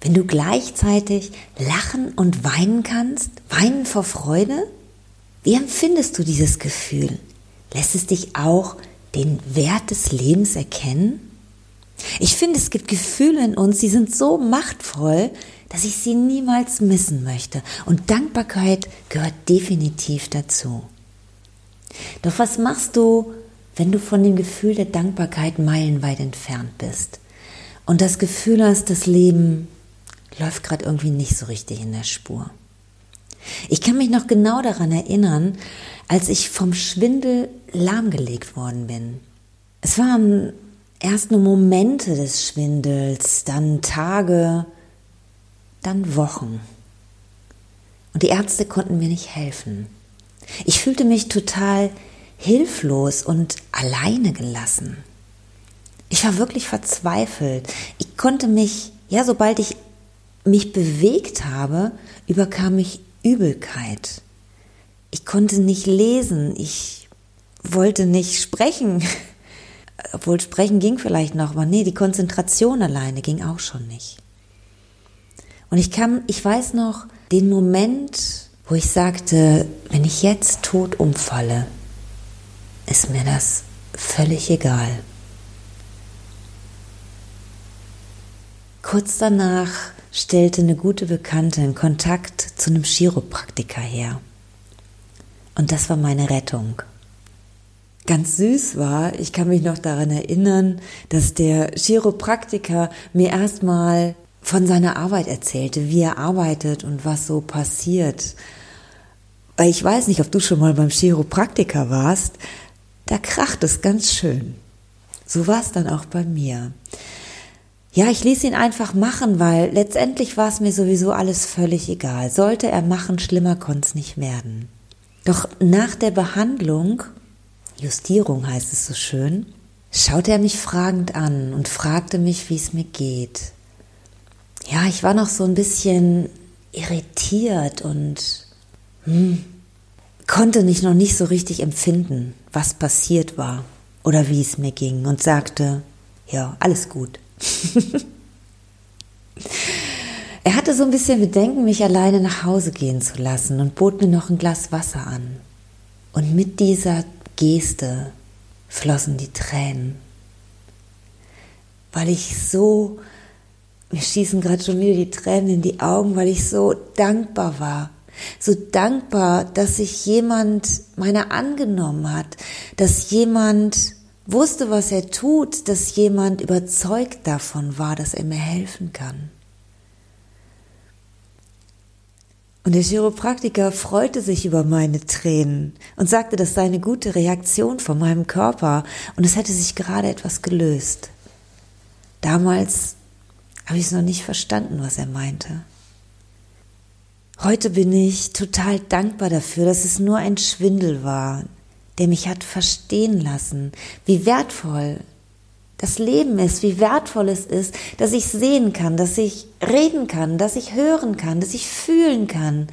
Wenn du gleichzeitig lachen und weinen kannst, weinen vor Freude? Wie empfindest du dieses Gefühl? Lässt es dich auch den Wert des Lebens erkennen? Ich finde, es gibt Gefühle in uns, die sind so machtvoll, dass ich sie niemals missen möchte. Und Dankbarkeit gehört definitiv dazu. Doch was machst du, wenn du von dem Gefühl der Dankbarkeit meilenweit entfernt bist und das Gefühl hast, das Leben läuft gerade irgendwie nicht so richtig in der Spur. Ich kann mich noch genau daran erinnern, als ich vom Schwindel lahmgelegt worden bin. Es waren erst nur Momente des Schwindels, dann Tage, dann Wochen. Und die Ärzte konnten mir nicht helfen. Ich fühlte mich total hilflos und alleine gelassen. Ich war wirklich verzweifelt. Ich konnte mich, ja, sobald ich mich bewegt habe, überkam mich Übelkeit. Ich konnte nicht lesen, ich wollte nicht sprechen. Obwohl sprechen ging vielleicht noch, aber nee, die Konzentration alleine ging auch schon nicht. Und ich kam, ich weiß noch, den Moment, wo ich sagte, wenn ich jetzt tot umfalle, ist mir das völlig egal. Kurz danach stellte eine gute Bekannte einen Kontakt zu einem Chiropraktiker her. Und das war meine Rettung. Ganz süß war, ich kann mich noch daran erinnern, dass der Chiropraktiker mir erstmal von seiner Arbeit erzählte, wie er arbeitet und was so passiert. Weil ich weiß nicht, ob du schon mal beim Chiropraktiker warst, da kracht es ganz schön. So war es dann auch bei mir. Ja, ich ließ ihn einfach machen, weil letztendlich war es mir sowieso alles völlig egal. Sollte er machen, schlimmer konnte es nicht werden. Doch nach der Behandlung, Justierung heißt es so schön, schaute er mich fragend an und fragte mich, wie es mir geht. Ja, ich war noch so ein bisschen irritiert und hm, konnte mich noch nicht so richtig empfinden, was passiert war oder wie es mir ging und sagte, ja, alles gut. er hatte so ein bisschen Bedenken, mich alleine nach Hause gehen zu lassen und bot mir noch ein Glas Wasser an. Und mit dieser Geste flossen die Tränen, weil ich so, mir schießen gerade schon wieder die Tränen in die Augen, weil ich so dankbar war. So dankbar, dass sich jemand meiner angenommen hat, dass jemand wusste, was er tut, dass jemand überzeugt davon war, dass er mir helfen kann. Und der Chiropraktiker freute sich über meine Tränen und sagte, das sei eine gute Reaktion von meinem Körper und es hätte sich gerade etwas gelöst. Damals habe ich es noch nicht verstanden, was er meinte. Heute bin ich total dankbar dafür, dass es nur ein Schwindel war, der mich hat verstehen lassen, wie wertvoll das Leben ist, wie wertvoll es ist, dass ich sehen kann, dass ich reden kann, dass ich hören kann, dass ich fühlen kann,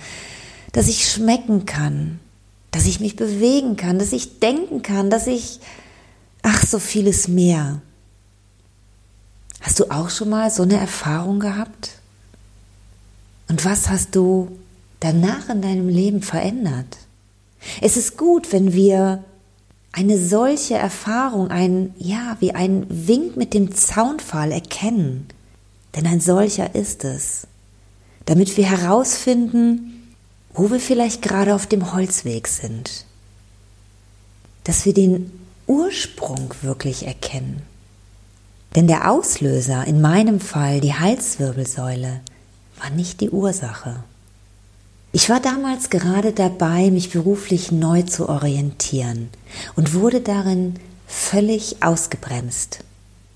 dass ich schmecken kann, dass ich mich bewegen kann, dass ich denken kann, dass ich, ach, so vieles mehr. Hast du auch schon mal so eine Erfahrung gehabt? Und was hast du danach in deinem Leben verändert? Es ist gut, wenn wir eine solche Erfahrung, ein, ja, wie ein Wink mit dem Zaunpfahl erkennen. Denn ein solcher ist es. Damit wir herausfinden, wo wir vielleicht gerade auf dem Holzweg sind. Dass wir den Ursprung wirklich erkennen. Denn der Auslöser, in meinem Fall die Halswirbelsäule, war nicht die Ursache. Ich war damals gerade dabei, mich beruflich neu zu orientieren und wurde darin völlig ausgebremst.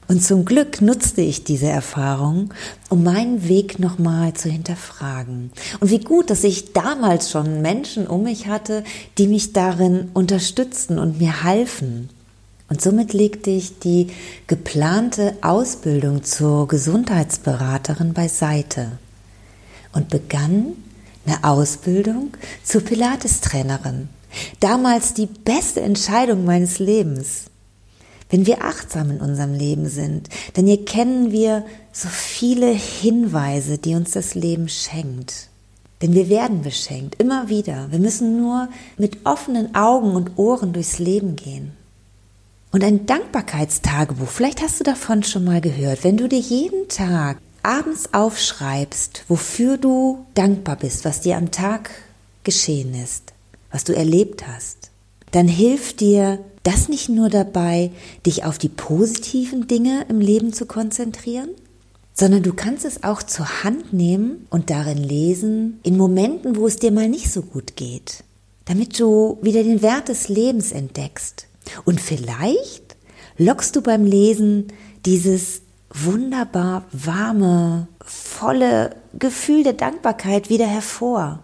Und zum Glück nutzte ich diese Erfahrung, um meinen Weg nochmal zu hinterfragen. Und wie gut, dass ich damals schon Menschen um mich hatte, die mich darin unterstützten und mir halfen. Und somit legte ich die geplante Ausbildung zur Gesundheitsberaterin beiseite und begann eine Ausbildung zur Pilates-Trainerin. Damals die beste Entscheidung meines Lebens. Wenn wir achtsam in unserem Leben sind, dann erkennen wir so viele Hinweise, die uns das Leben schenkt. Denn wir werden beschenkt, immer wieder. Wir müssen nur mit offenen Augen und Ohren durchs Leben gehen. Und ein Dankbarkeitstagebuch, vielleicht hast du davon schon mal gehört, wenn du dir jeden Tag abends aufschreibst, wofür du dankbar bist, was dir am Tag geschehen ist, was du erlebt hast, dann hilft dir das nicht nur dabei, dich auf die positiven Dinge im Leben zu konzentrieren, sondern du kannst es auch zur Hand nehmen und darin lesen, in Momenten, wo es dir mal nicht so gut geht, damit du wieder den Wert des Lebens entdeckst. Und vielleicht lockst du beim Lesen dieses wunderbar warme, volle Gefühl der Dankbarkeit wieder hervor.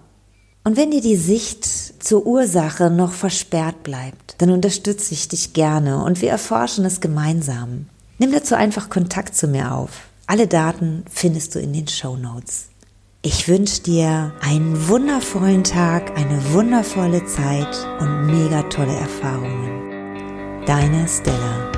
Und wenn dir die Sicht zur Ursache noch versperrt bleibt, dann unterstütze ich dich gerne und wir erforschen es gemeinsam. Nimm dazu einfach Kontakt zu mir auf. Alle Daten findest du in den Show Notes. Ich wünsche dir einen wundervollen Tag, eine wundervolle Zeit und mega tolle Erfahrungen. Deine Stella.